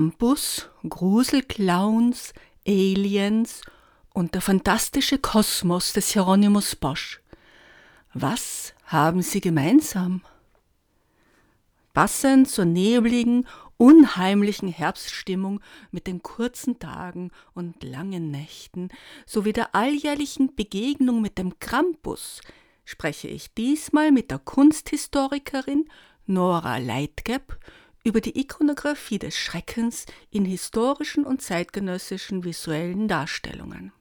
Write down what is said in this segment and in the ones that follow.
Krampus, Gruselclowns, Aliens und der fantastische Kosmos des Hieronymus Bosch. Was haben sie gemeinsam? Passend zur nebligen, unheimlichen Herbststimmung mit den kurzen Tagen und langen Nächten sowie der alljährlichen Begegnung mit dem Krampus spreche ich diesmal mit der Kunsthistorikerin Nora Leitgeb über die Ikonographie des Schreckens in historischen und zeitgenössischen visuellen Darstellungen.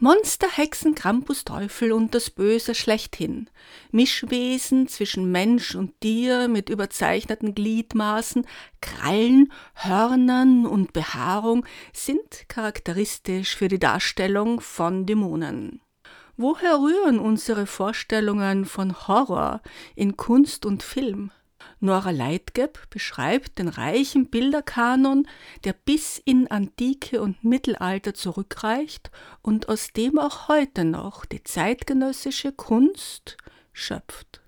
Monster, Hexen, Krampus, Teufel und das Böse schlechthin. Mischwesen zwischen Mensch und Tier mit überzeichneten Gliedmaßen, Krallen, Hörnern und Behaarung sind charakteristisch für die Darstellung von Dämonen. Woher rühren unsere Vorstellungen von Horror in Kunst und Film? Nora Leitgeb beschreibt den reichen Bilderkanon, der bis in Antike und Mittelalter zurückreicht und aus dem auch heute noch die zeitgenössische Kunst schöpft.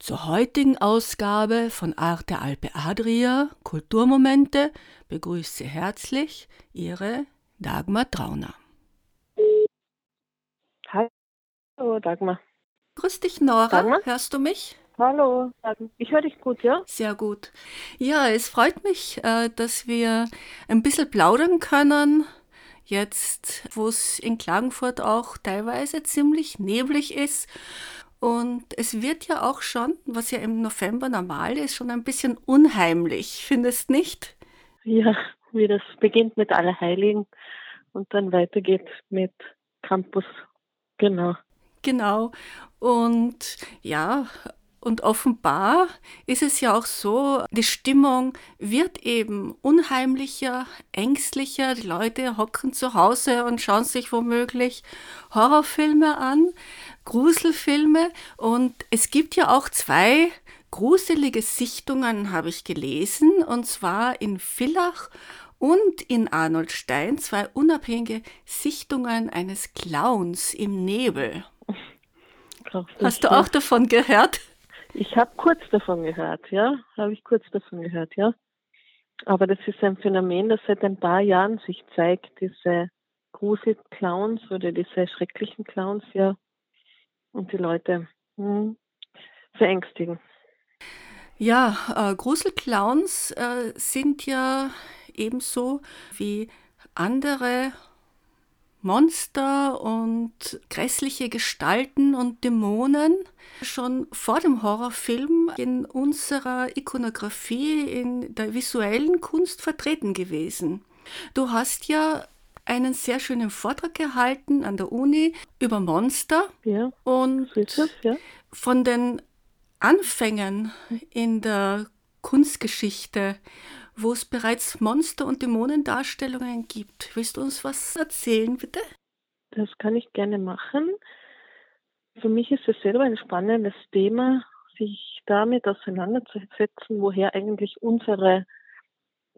Zur heutigen Ausgabe von Arte Alpe Adria Kulturmomente begrüßt Sie herzlich Ihre Dagmar Trauner. Hallo Dagmar. Grüß dich Nora, Dagmar? hörst du mich? Hallo. Ich höre dich gut, ja? Sehr gut. Ja, es freut mich, äh, dass wir ein bisschen plaudern können. Jetzt, wo es in Klagenfurt auch teilweise ziemlich neblig ist. Und es wird ja auch schon, was ja im November normal ist, schon ein bisschen unheimlich, findest nicht? Ja, wie das beginnt mit Allerheiligen und dann weitergeht mit Campus. Genau. Genau. Und ja, und offenbar ist es ja auch so, die Stimmung wird eben unheimlicher, ängstlicher. Die Leute hocken zu Hause und schauen sich womöglich Horrorfilme an, Gruselfilme. Und es gibt ja auch zwei gruselige Sichtungen, habe ich gelesen, und zwar in Villach und in Arnoldstein, zwei unabhängige Sichtungen eines Clowns im Nebel. Hast du auch davon gehört? Ich habe kurz davon gehört, ja, habe ich kurz davon gehört, ja. Aber das ist ein Phänomen, das seit ein paar Jahren sich zeigt, diese Grusel-Clowns oder diese schrecklichen Clowns, ja, und die Leute hm, verängstigen. Ja, äh, Gruselclowns äh, sind ja ebenso wie andere Monster und grässliche Gestalten und Dämonen schon vor dem Horrorfilm in unserer Ikonografie, in der visuellen Kunst vertreten gewesen. Du hast ja einen sehr schönen Vortrag gehalten an der Uni über Monster Ja, und es, ja. von den Anfängen in der Kunstgeschichte, wo es bereits Monster- und Dämonendarstellungen gibt. Willst du uns was erzählen, bitte? Das kann ich gerne machen. Für mich ist es selber ein spannendes Thema, sich damit auseinanderzusetzen, woher eigentlich unsere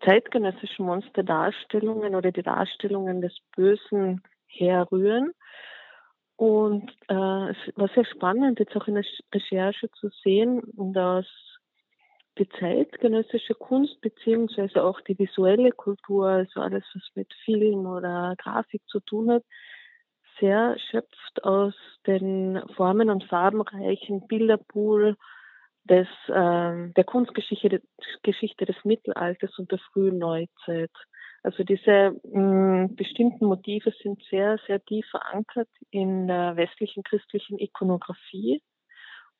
zeitgenössischen Monsterdarstellungen oder die Darstellungen des Bösen herrühren. Und äh, es war sehr spannend, jetzt auch in der Recherche zu sehen, dass die zeitgenössische Kunst beziehungsweise auch die visuelle Kultur, also alles, was mit Film oder Grafik zu tun hat, sehr schöpft aus den formen- und farbenreichen Bilderpool des, äh, der Kunstgeschichte Geschichte des Mittelalters und der frühen Neuzeit. Also diese mh, bestimmten Motive sind sehr, sehr tief verankert in der westlichen christlichen Ikonografie.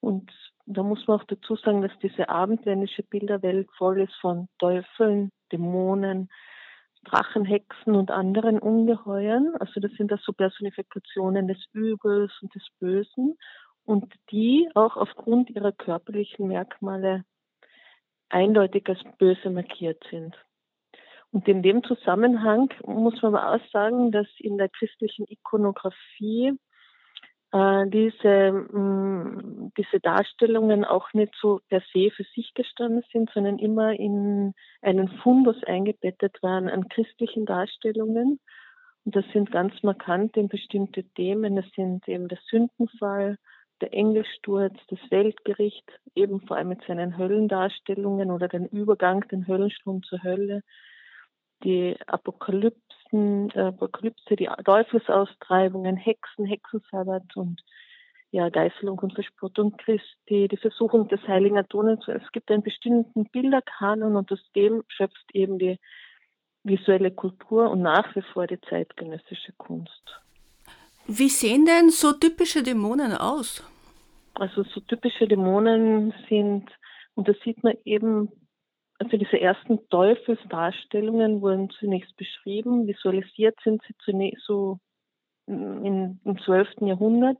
Und da muss man auch dazu sagen, dass diese abendländische Bilderwelt voll ist von Teufeln, Dämonen, Drachen, Hexen und anderen Ungeheuern. Also das sind das so Personifikationen des Übels und des Bösen und die auch aufgrund ihrer körperlichen Merkmale eindeutig als böse markiert sind. Und in dem Zusammenhang muss man auch sagen, dass in der christlichen Ikonografie äh, diese, mh, mm, diese Darstellungen auch nicht so per se für sich gestanden sind, sondern immer in einen Fundus eingebettet waren an christlichen Darstellungen. Und das sind ganz markant in bestimmte Themen. Das sind eben der Sündenfall, der Engelsturz, das Weltgericht, eben vor allem mit seinen Höllendarstellungen oder den Übergang, den Höllenstrom zur Hölle, die Apokalypsen, äh, Apokalypse, die Teufelsaustreibungen, Hexen, Hexensabbat und ja, Geißelung und Verspottung Christi, die Versuchung des heiligen Adonis. Es gibt einen bestimmten Bilderkanon und aus dem schöpft eben die visuelle Kultur und nach wie vor die zeitgenössische Kunst. Wie sehen denn so typische Dämonen aus? Also so typische Dämonen sind, und das sieht man eben also diese ersten Teufelsdarstellungen wurden zunächst beschrieben, visualisiert sind sie zunächst so in, im 12. Jahrhundert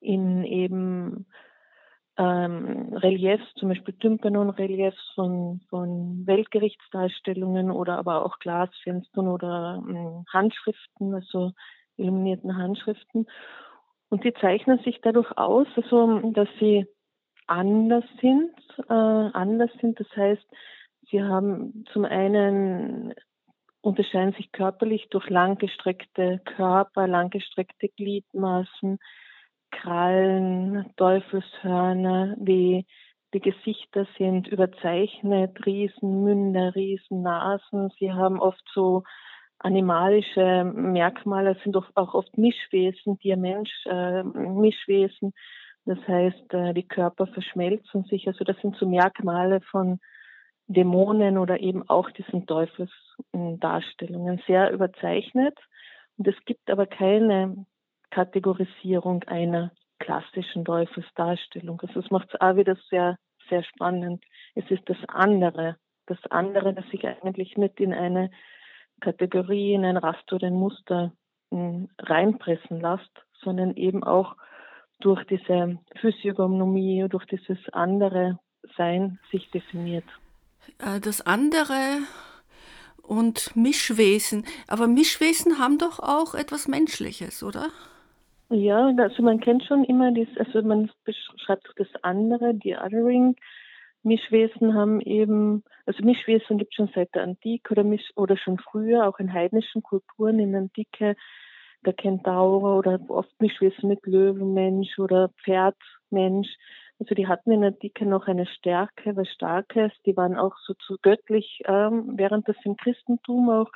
in eben ähm, Reliefs, zum Beispiel Tympanon-Reliefs von, von Weltgerichtsdarstellungen oder aber auch Glasfenstern oder ähm, Handschriften, also illuminierten Handschriften. Und die zeichnen sich dadurch aus, also, dass sie anders sind, äh, anders sind. Das heißt, Sie haben zum einen unterscheiden sich körperlich durch langgestreckte Körper, langgestreckte Gliedmaßen, Krallen, Teufelshörner, die, die Gesichter sind überzeichnet, Riesenmünder, Riesennasen. Sie haben oft so animalische Merkmale, sind auch oft Mischwesen, Tier-Mensch, äh, Mischwesen. Das heißt, äh, die Körper verschmelzen sich. Also das sind so Merkmale von Dämonen oder eben auch diesen Teufelsdarstellungen sehr überzeichnet. Und es gibt aber keine Kategorisierung einer klassischen Teufelsdarstellung. Also das macht es auch wieder sehr, sehr spannend. Es ist das andere, das andere, das sich eigentlich nicht in eine Kategorie, in ein Raster oder ein Muster hm, reinpressen lässt, sondern eben auch durch diese Physiognomie, durch dieses andere Sein sich definiert. Äh, das andere und Mischwesen. Aber Mischwesen haben doch auch etwas Menschliches, oder? Ja, also man kennt schon immer das, also man beschreibt das andere, die Othering. Mischwesen haben eben, also Mischwesen gibt es schon seit der Antike oder, Misch, oder schon früher, auch in heidnischen Kulturen in der Antike, der Kentaur oder oft Mischwesen mit Löwenmensch oder Pferdmensch. Also die hatten in der Antike noch eine Stärke, was Starkes. Die waren auch so zu göttlich, ähm, während das im Christentum auch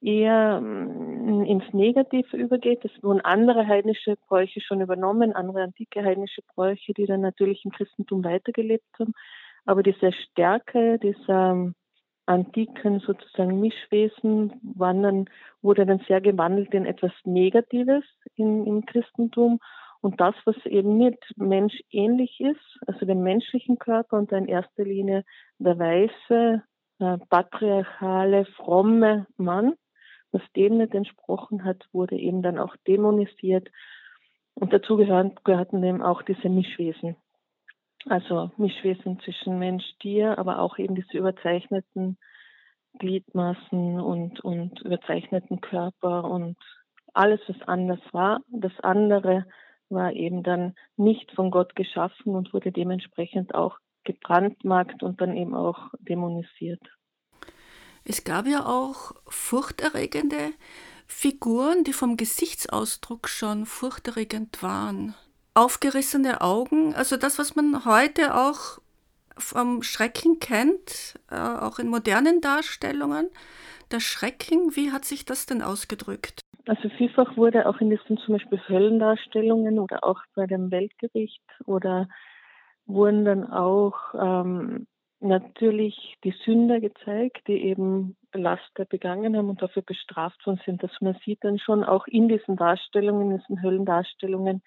eher ähm, ins Negative übergeht. Das wurden andere heidnische Bräuche schon übernommen, andere antike heidnische Bräuche, die dann natürlich im Christentum weitergelebt haben. Aber diese Stärke dieser ähm, antiken sozusagen Mischwesen waren dann, wurde dann sehr gewandelt in etwas Negatives in, im Christentum und das, was eben nicht menschähnlich ist, also den menschlichen Körper und in erster Linie der weiße, äh, patriarchale, fromme Mann, was dem nicht entsprochen hat, wurde eben dann auch dämonisiert. Und dazu gehören, gehörten eben auch diese Mischwesen. Also Mischwesen zwischen Mensch, Tier, aber auch eben diese überzeichneten Gliedmaßen und, und überzeichneten Körper und alles, was anders war. Das andere war eben dann nicht von Gott geschaffen und wurde dementsprechend auch gebrandmarkt und dann eben auch dämonisiert. Es gab ja auch furchterregende Figuren, die vom Gesichtsausdruck schon furchterregend waren. Aufgerissene Augen, also das, was man heute auch vom Schrecken kennt, äh, auch in modernen Darstellungen. Der Schrecken, wie hat sich das denn ausgedrückt? Also vielfach wurde auch in diesen zum Beispiel Höllendarstellungen oder auch bei dem Weltgericht oder wurden dann auch ähm, natürlich die Sünder gezeigt, die eben Laster begangen haben und dafür bestraft worden sind. Dass man sieht dann schon auch in diesen Darstellungen, in diesen Höllendarstellungen,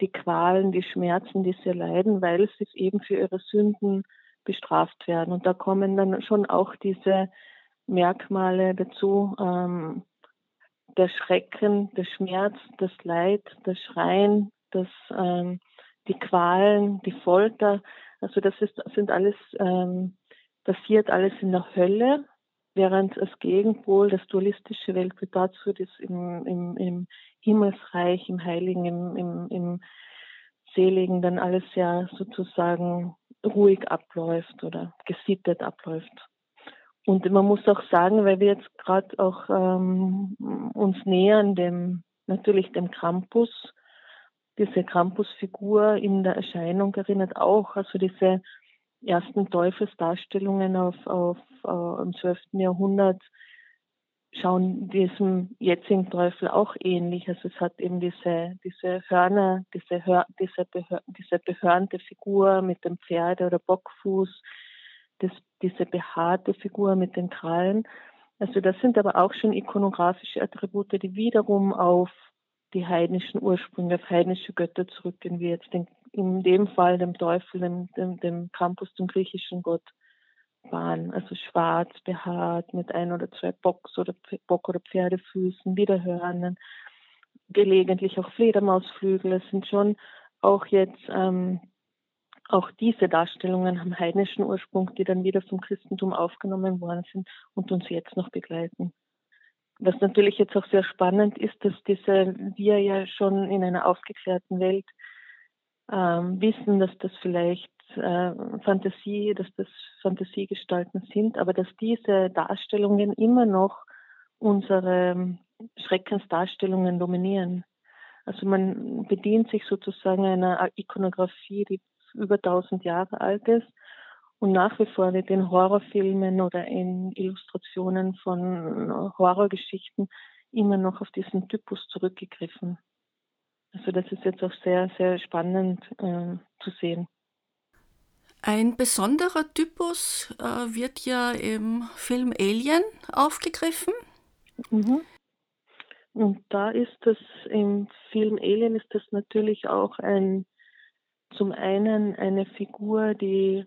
die Qualen, die Schmerzen, die sie leiden, weil sie eben für ihre Sünden bestraft werden. Und da kommen dann schon auch diese Merkmale dazu, ähm, der Schrecken, der Schmerz, das Leid, das Schreien, das, ähm, die Qualen, die Folter. Also das ist, sind alles, ähm, passiert alles in der Hölle, während das Gegenpol, das dualistische Weltbild dazu ist im, im, im Himmelsreich, im Heiligen, im, im, im Seligen dann alles ja sozusagen ruhig abläuft oder gesittet abläuft. Und man muss auch sagen, weil wir jetzt gerade auch ähm, uns nähern dem natürlich dem Krampus, diese Krampusfigur in der Erscheinung erinnert auch, also diese ersten Teufelsdarstellungen auf, auf, auf im 12. Jahrhundert schauen diesem jetzigen Teufel auch ähnlich. Also es hat eben diese, diese Hörner, diese, Hör, diese, Behör, diese behörnte Figur mit dem Pferde oder Bockfuß, das, diese behaarte Figur mit den Krallen. Also das sind aber auch schon ikonografische Attribute, die wiederum auf die heidnischen Ursprünge, auf heidnische Götter zurückgehen, wie jetzt den, in dem Fall dem Teufel, dem, dem, dem Campus, dem griechischen Gott waren. Also schwarz, behaart, mit ein oder zwei Bocks oder Bock- oder Pferdefüßen, Widerhörnen, gelegentlich auch Fledermausflügel. Es sind schon auch jetzt ähm, auch diese Darstellungen haben heidnischen Ursprung, die dann wieder vom Christentum aufgenommen worden sind und uns jetzt noch begleiten. Was natürlich jetzt auch sehr spannend ist, dass diese, wir ja schon in einer aufgeklärten Welt ähm, wissen, dass das vielleicht äh, Fantasie, dass das Fantasiegestalten sind, aber dass diese Darstellungen immer noch unsere Schreckensdarstellungen dominieren. Also man bedient sich sozusagen einer Ikonografie, die über 1000 Jahre alt ist und nach wie vor wird in Horrorfilmen oder in Illustrationen von Horrorgeschichten immer noch auf diesen Typus zurückgegriffen. Also das ist jetzt auch sehr, sehr spannend äh, zu sehen. Ein besonderer Typus äh, wird ja im Film Alien aufgegriffen. Mhm. Und da ist das im Film Alien ist das natürlich auch ein zum einen eine Figur, die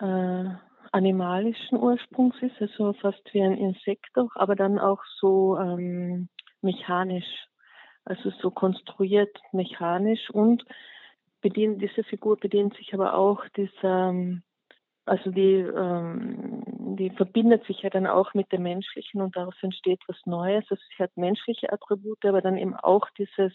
äh, animalischen Ursprungs ist, also fast wie ein Insekt auch, aber dann auch so ähm, mechanisch, also so konstruiert mechanisch und bedient, diese Figur bedient sich aber auch dieser, ähm, also die, ähm, die verbindet sich ja dann auch mit dem Menschlichen und daraus entsteht was Neues. Also sie hat menschliche Attribute, aber dann eben auch dieses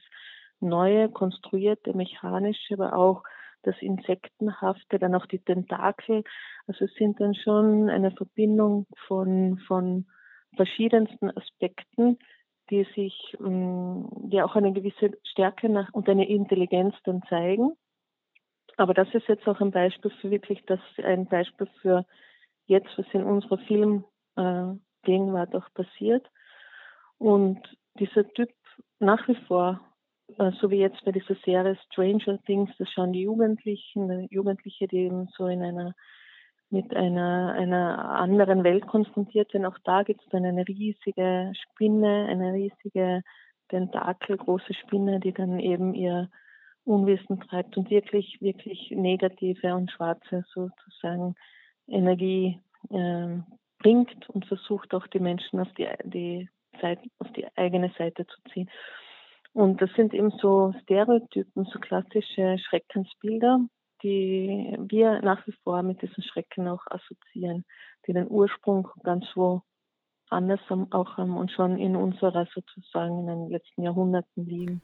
neue, konstruierte, mechanische, aber auch das Insektenhafte, dann auch die Tentakel. Also es sind dann schon eine Verbindung von, von verschiedensten Aspekten, die sich, ähm, die auch eine gewisse Stärke nach, und eine Intelligenz dann zeigen. Aber das ist jetzt auch ein Beispiel für wirklich, das ein Beispiel für jetzt, was in unserer Filmgegenwart äh, auch passiert. Und dieser Typ nach wie vor so wie jetzt bei dieser Serie Stranger Things, das schauen die Jugendlichen, äh, Jugendliche, die eben so in einer mit einer, einer anderen Welt konfrontiert sind. Auch da gibt es dann eine riesige Spinne, eine riesige Tentakel, große Spinne, die dann eben ihr Unwissen treibt und wirklich, wirklich negative und schwarze sozusagen Energie äh, bringt und versucht auch die Menschen auf die, die Seite, auf die eigene Seite zu ziehen. Und das sind eben so Stereotypen, so klassische Schreckensbilder, die wir nach wie vor mit diesen Schrecken auch assoziieren, die den Ursprung ganz wo anders auch haben und schon in unserer sozusagen in den letzten Jahrhunderten liegen.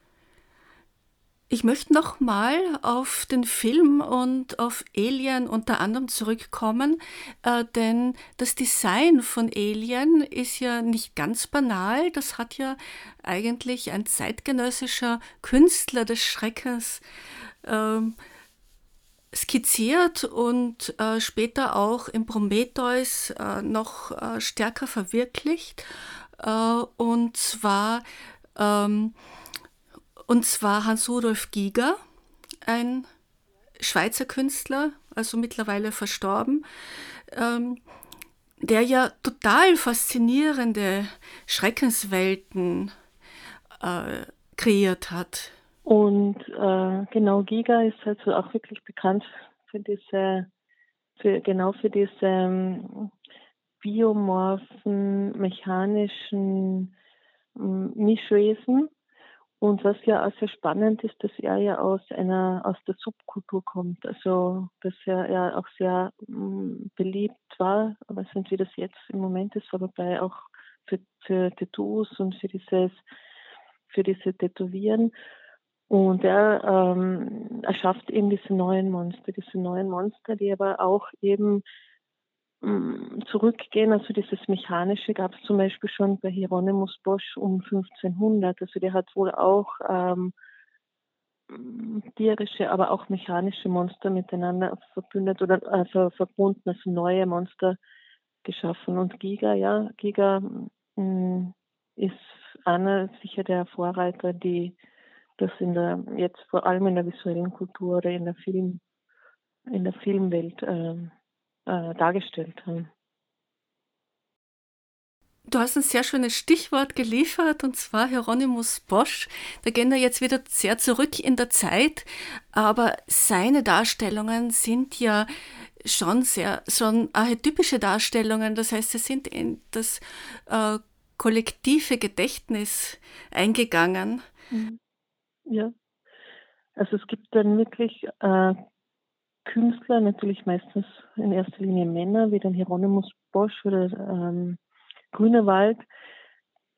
Ich möchte noch mal auf den Film und auf Alien unter anderem zurückkommen, äh, denn das Design von Alien ist ja nicht ganz banal. Das hat ja eigentlich ein zeitgenössischer Künstler des Schreckens äh, skizziert und äh, später auch im Prometheus äh, noch äh, stärker verwirklicht. Äh, und zwar ähm, und zwar Hans-Rudolf Giger, ein Schweizer Künstler, also mittlerweile verstorben, ähm, der ja total faszinierende Schreckenswelten äh, kreiert hat. Und äh, genau, Giga ist also auch wirklich bekannt für diese, für, genau für diese ähm, biomorphen, mechanischen ähm, Mischwesen. Und was ja auch sehr spannend ist, dass er ja aus einer aus der Subkultur kommt, also dass er ja auch sehr um, beliebt war, aber nicht, wie das jetzt im Moment ist, aber bei auch für, für Tattoos und für dieses für diese Tätowieren. Und er ähm, erschafft eben diese neuen Monster, diese neuen Monster, die aber auch eben zurückgehen. Also dieses Mechanische gab es zum Beispiel schon bei Hieronymus Bosch um 1500. Also der hat wohl auch ähm, tierische, aber auch mechanische Monster miteinander verbündet oder also verbunden, also neue Monster geschaffen. Und Giga, ja, Giga mh, mm, ist einer sicher der Vorreiter, die das in der jetzt vor allem in der visuellen Kultur oder in der Film in der Filmwelt äh, äh, dargestellt haben. Du hast ein sehr schönes Stichwort geliefert, und zwar Hieronymus Bosch. Da gehen wir jetzt wieder sehr zurück in der Zeit, aber seine Darstellungen sind ja schon sehr, schon archetypische Darstellungen. Das heißt, sie sind in das äh, kollektive Gedächtnis eingegangen. Mhm. Ja. Also es gibt dann wirklich äh, Künstler, natürlich meistens in erster Linie Männer, wie dann Hieronymus Bosch oder ähm, Grünewald,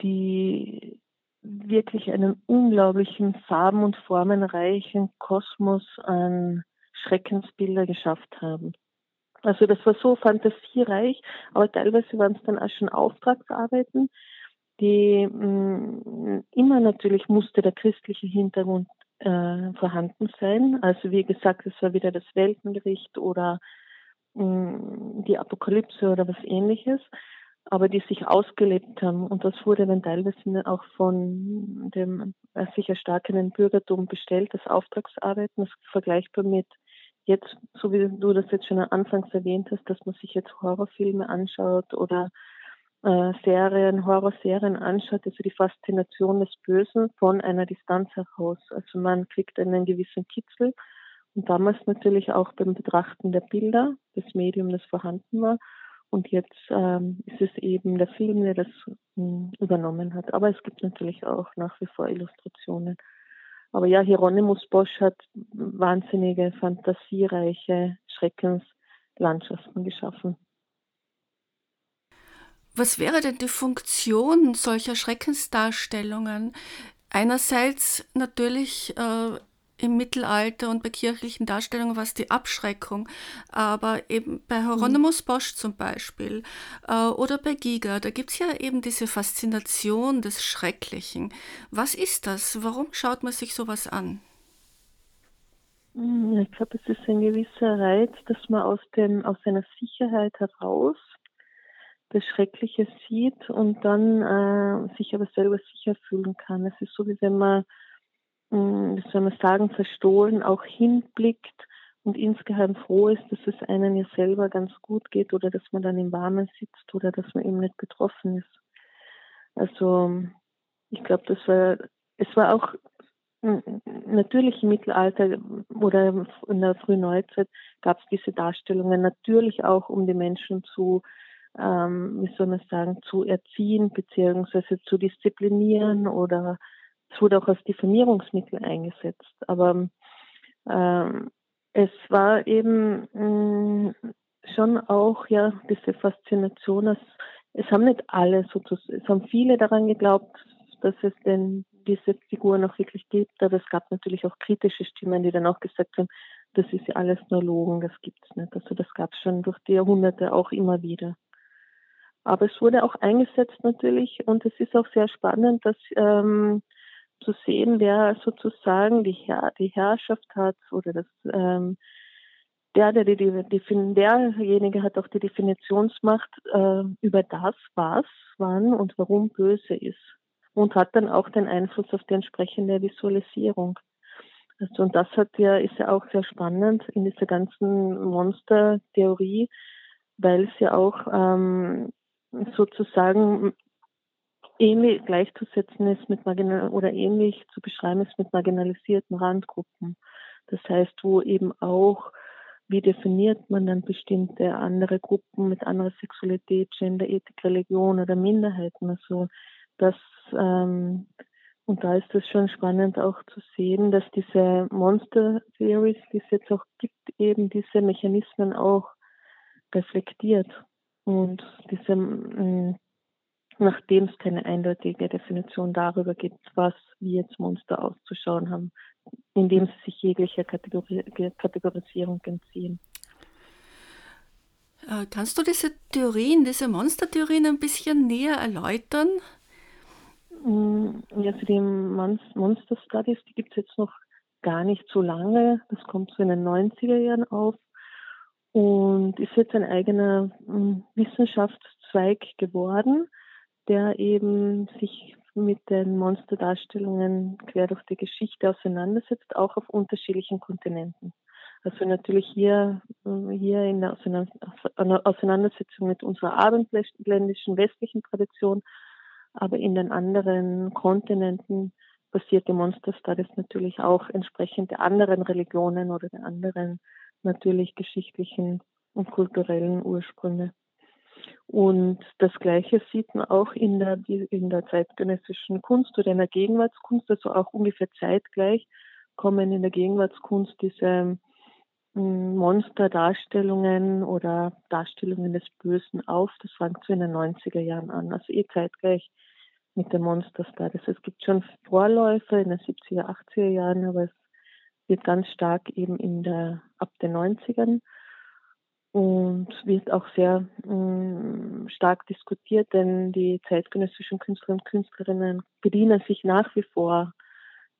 die wirklich einen unglaublichen farben- und formenreichen Kosmos an Schreckensbilder geschafft haben. Also das war so fantasiereich, aber teilweise waren es dann auch schon Auftragsarbeiten, die mh, mm, immer natürlich musste der christliche Hintergrund äh, vorhanden sein. Also wie gesagt, es war wieder das Weltengericht oder mh, mm, die Apokalypse oder was ähnliches, aber die sich ausgelebt haben. Und das wurde dann teilweise auch von dem äh, sich erstarkenden Bürgertum bestellt, das Auftragsarbeiten, das ist vergleichbar mit jetzt, so wie du das jetzt schon anfangs erwähnt hast, dass man sich jetzt Horrorfilme anschaut oder äh, Serien, Horrorserien anschaut, also die Faszination des Bösen von einer Distanz heraus. Also man kriegt einen gewissen Kitzel und damals natürlich auch beim Betrachten der Bilder, das Medium, das vorhanden war. Und jetzt ähm, ist es eben der Film, der das mh, übernommen hat. Aber es gibt natürlich auch nach wie vor Illustrationen. Aber ja, Hieronymus Bosch hat wahnsinnige, fantasiereiche Schreckenslandschaften geschaffen. Was wäre denn die Funktion solcher Schreckensdarstellungen? Einerseits natürlich äh, im Mittelalter und bei kirchlichen Darstellungen war es die Abschreckung, aber eben bei Hieronymus Bosch zum Beispiel äh, oder bei Giga, da gibt es ja eben diese Faszination des Schrecklichen. Was ist das? Warum schaut man sich sowas an? Hm, ich glaube, es ist ein gewisser Reiz, dass man aus, dem, aus seiner Sicherheit heraus das Schreckliche sieht und dann äh, sich aber selber sicher fühlen kann. Es ist so, wie wenn man, mh, hm, wie soll man sagen, verstohlen auch hinblickt und insgeheim froh ist, dass es einem ja selber ganz gut geht oder dass man dann im Warmen sitzt oder dass man eben nicht betroffen ist. Also ich glaube, das war, es war auch hm, natürlich im Mittelalter oder in der frühen Neuzeit gab es diese Darstellungen natürlich auch, um die Menschen zu ähm, wie soll man sagen, zu erziehen bzw. zu disziplinieren oder es wurde auch als Diffamierungsmittel eingesetzt. Aber ähm, es war eben mh, mm, schon auch ja diese Faszination, dass es haben nicht alle sozusagen, es haben viele daran geglaubt, dass es denn diese Figur noch wirklich gibt, aber es gab natürlich auch kritische Stimmen, die dann auch gesagt haben, das ist ja alles nur Logen, das gibt es nicht. Also das gab es schon durch die Jahrhunderte auch immer wieder. Aber es wurde auch eingesetzt natürlich und es ist auch sehr spannend, dass ähm, zu sehen, wer sozusagen die, Herr, die Herrschaft hat oder das ähm, der, der die, die, derjenige hat auch die Definitionsmacht äh, über das, was, wann und warum böse ist und hat dann auch den Einfluss auf die entsprechende Visualisierung. Also, und das hat ja, ist ja auch sehr spannend in dieser ganzen Monstertheorie, weil es ja auch ähm, sozusagen ähnlich gleichzusetzen ist mit marginal oder ähnlich zu beschreiben ist mit marginalisierten Randgruppen. Das heißt, wo eben auch, wie definiert man dann bestimmte andere Gruppen mit anderer Sexualität, Gender, Ethik, Religion oder Minderheiten? Also das ähm, und da ist es schon spannend auch zu sehen, dass diese Monster Theories, die es jetzt auch gibt, eben diese Mechanismen auch reflektiert. Und diese, mm, nachdem es keine eindeutige Definition darüber gibt, was wie jetzt Monster auszuschauen haben, indem sie sich jeglicher Kategori Kategorisierung entziehen. Äh, kannst du diese Theorien, diese Monstertheorien ein bisschen näher erläutern? Mm, ja, für die Monster Studies, die gibt es jetzt noch gar nicht so lange. Das kommt so in den 90er Jahren auf und ist jetzt ein eigener mm, Wissenschaftszweig geworden, der eben sich mit den Monsterdarstellungen quer durch die Geschichte auseinandersetzt, auch auf unterschiedlichen Kontinenten. Also natürlich hier, mm, hier in der Auseinandersetzung mit unserer abendländischen westlichen Tradition aber in den anderen Kontinenten passiert die Monster Studies natürlich auch entsprechend der anderen Religionen oder der anderen natürlich geschichtlichen und kulturellen Ursprünge. Und das Gleiche sieht man auch in der, in der zeitgenössischen Kunst oder in der Gegenwartskunst, also auch ungefähr zeitgleich kommen in der Gegenwartskunst diese hm, Monsterdarstellungen oder Darstellungen des Bösen auf. Das fängt so in den 90er Jahren an, also eh zeitgleich mit den Monster Studies. Es gibt schon Vorläufer in den 70er, 80er Jahren, aber es wird ganz stark eben in der, ab den 90ern und wird auch sehr mh, mm, stark diskutiert, denn die zeitgenössischen Künstler und Künstlerinnen bedienen sich nach wie vor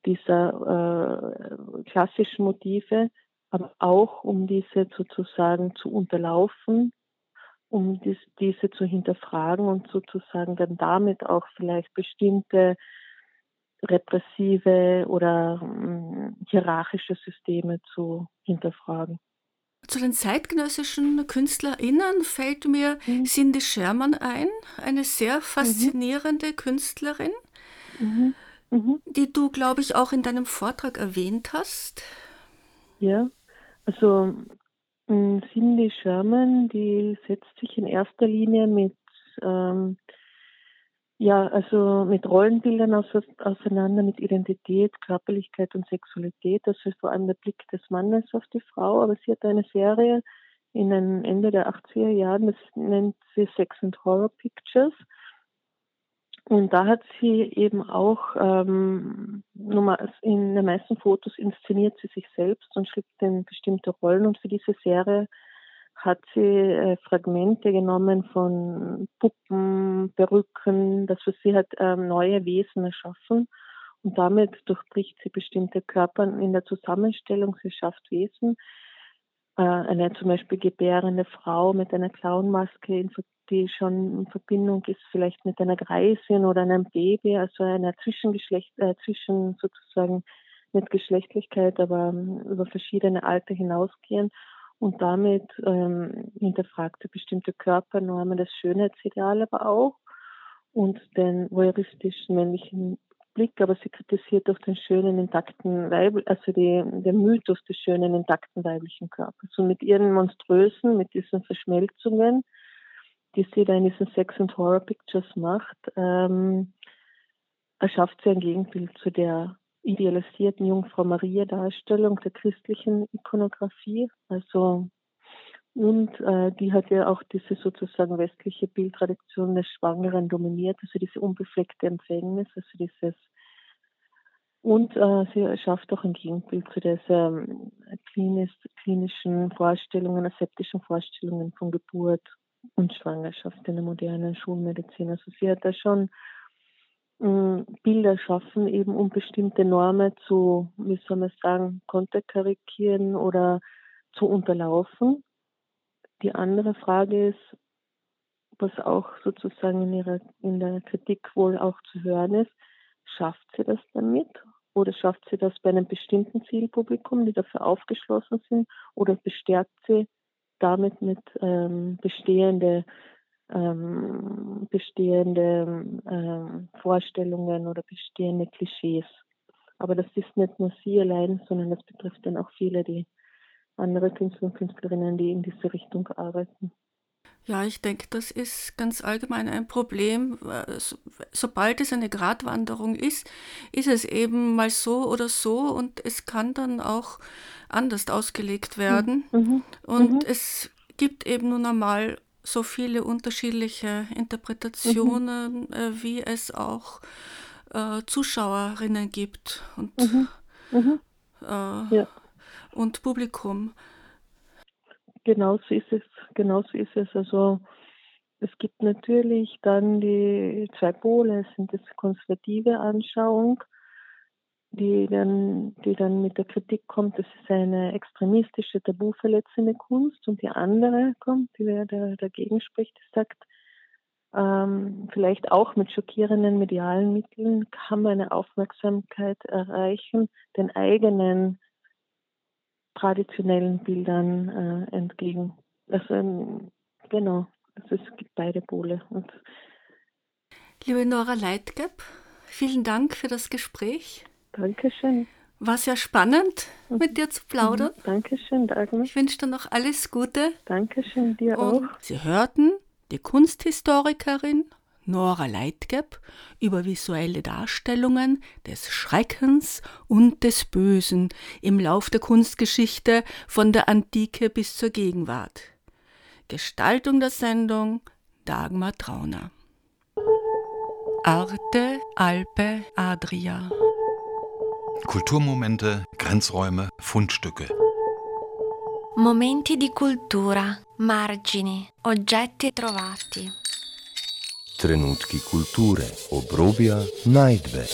dieser äh, klassischen Motive, aber auch um diese sozusagen zu unterlaufen um dies, diese zu hinterfragen und sozusagen dann damit auch vielleicht bestimmte repressive oder ähm, hierarchische Systeme zu hinterfragen. Zu den zeitgenössischen KünstlerInnen fällt mir mhm. Cindy Sherman ein, eine sehr mhm. faszinierende mhm. Künstlerin, mhm. die du, glaube ich, auch in deinem Vortrag erwähnt hast. Ja, also hm, Cindy Sherman, die setzt sich in erster Linie mit ähm, ja, also mit Rollenbildern auseinander, mit Identität, Körperlichkeit und Sexualität. Das ist vor allem der Blick des Mannes auf die Frau. Aber sie hat eine Serie in den Ende der 80er Jahren, das nennt sie Sex and Horror Pictures. Und da hat sie eben auch ähm, in den meisten Fotos inszeniert sie sich selbst und schlüpft in bestimmte Rollen. Und für diese Serie hat sie äh, Fragmente genommen von Puppen, Perücken, das für sie hat ähm, neue Wesen erschaffen. Und damit durchbricht sie bestimmte Körper in der Zusammenstellung. Sie schafft Wesen. Äh, eine zum Beispiel gebärende Frau mit einer Clownmaske die schon in Verbindung ist vielleicht mit einer Greisin oder einem Baby, also einer Zwischengeschlecht, äh, zwischen sozusagen mit Geschlechtlichkeit, aber ähm, über verschiedene Alter hinausgehen und damit ähm, hinterfragt sie bestimmte Körpernormen, das Schönheitsideal aber auch und den voyeuristischen männlichen Blick, aber sie kritisiert auch den schönen, intakten Weib, also die, den Mythos des schönen, intakten weiblichen Körpers. Und mit ihren monströsen, mit diesen Verschmelzungen, die sie da in diesen Sex and Horror Pictures macht, ähm, erschafft sie ein Gegenbild zu der idealisierten Jungfrau Maria Darstellung der christlichen Ikonografie. Also und äh, die hat ja auch diese sozusagen westliche Bildtradition des Schwangeren dominiert, also diese unbefleckte Empfängnis, also dieses und äh, sie schafft auch ein Gegenbild zu diesen ähm, klinisch, klinischen Vorstellungen, aseptischen Vorstellungen von Geburt und Schwangerschaft in der modernen Schulmedizin. Also sie hat da schon Bilder schaffen, eben um bestimmte Normen zu, wie soll man sagen, konterkarikieren oder zu unterlaufen. Die andere Frage ist, was auch sozusagen in ihrer in der Kritik wohl auch zu hören ist, schafft sie das damit Oder schafft sie das bei einem bestimmten Zielpublikum, die dafür aufgeschlossen sind? Oder bestärkt sie damit mit ähm, bestehende, ähm, bestehende ähm, Vorstellungen oder bestehende Klischees? Aber das ist nicht nur sie allein, sondern das betrifft dann auch viele, die andere Künstler und Künstlerinnen, die in diese Richtung arbeiten. Ja, ich denke, das ist ganz allgemein ein Problem. Sobald es eine Gratwanderung ist, ist es eben mal so oder so und es kann dann auch anders ausgelegt werden. Mhm. mhm. Und mhm. es gibt eben nun einmal so viele unterschiedliche Interpretationen, mhm. äh, wie es auch äh, Zuschauerinnen gibt und, mhm. Mhm. Äh, ja. und Publikum. Genau so ist es. Genau so ist es. Also es gibt natürlich dann die zwei Pole. Es sind das konservative Anschauung, die dann, die dann mit der Kritik kommt, das ist eine extremistische, tabuverletzende Kunst. Und die andere kommt, die der dagegen spricht, sagt, ähm, vielleicht auch mit schockierenden medialen Mitteln kann man eine Aufmerksamkeit erreichen, den eigenen traditionellen Bildern äh, entgegen. Also ähm, genau, also es gibt beide Pole. Und Liebe Nora Leitgeb, vielen Dank für das Gespräch. Dankeschön. War sehr spannend, mhm. mit dir zu plaudern. Mhm. Dankeschön, Dagmar. Ich wünsche dir noch alles Gute. Dankeschön, dir Und auch. Sie hörten die Kunsthistorikerin Nora Leitgeb über visuelle Darstellungen des Schreckens und des Bösen im Lauf der Kunstgeschichte von der Antike bis zur Gegenwart. Gestaltung der Sendung Dagmar Trauner. Arte Alpe Adria. Kulturmomente, Grenzräume, Fundstücke. Momenti di cultura, margini, oggetti trovati. Trenutki kulture, obrobja, najdbe.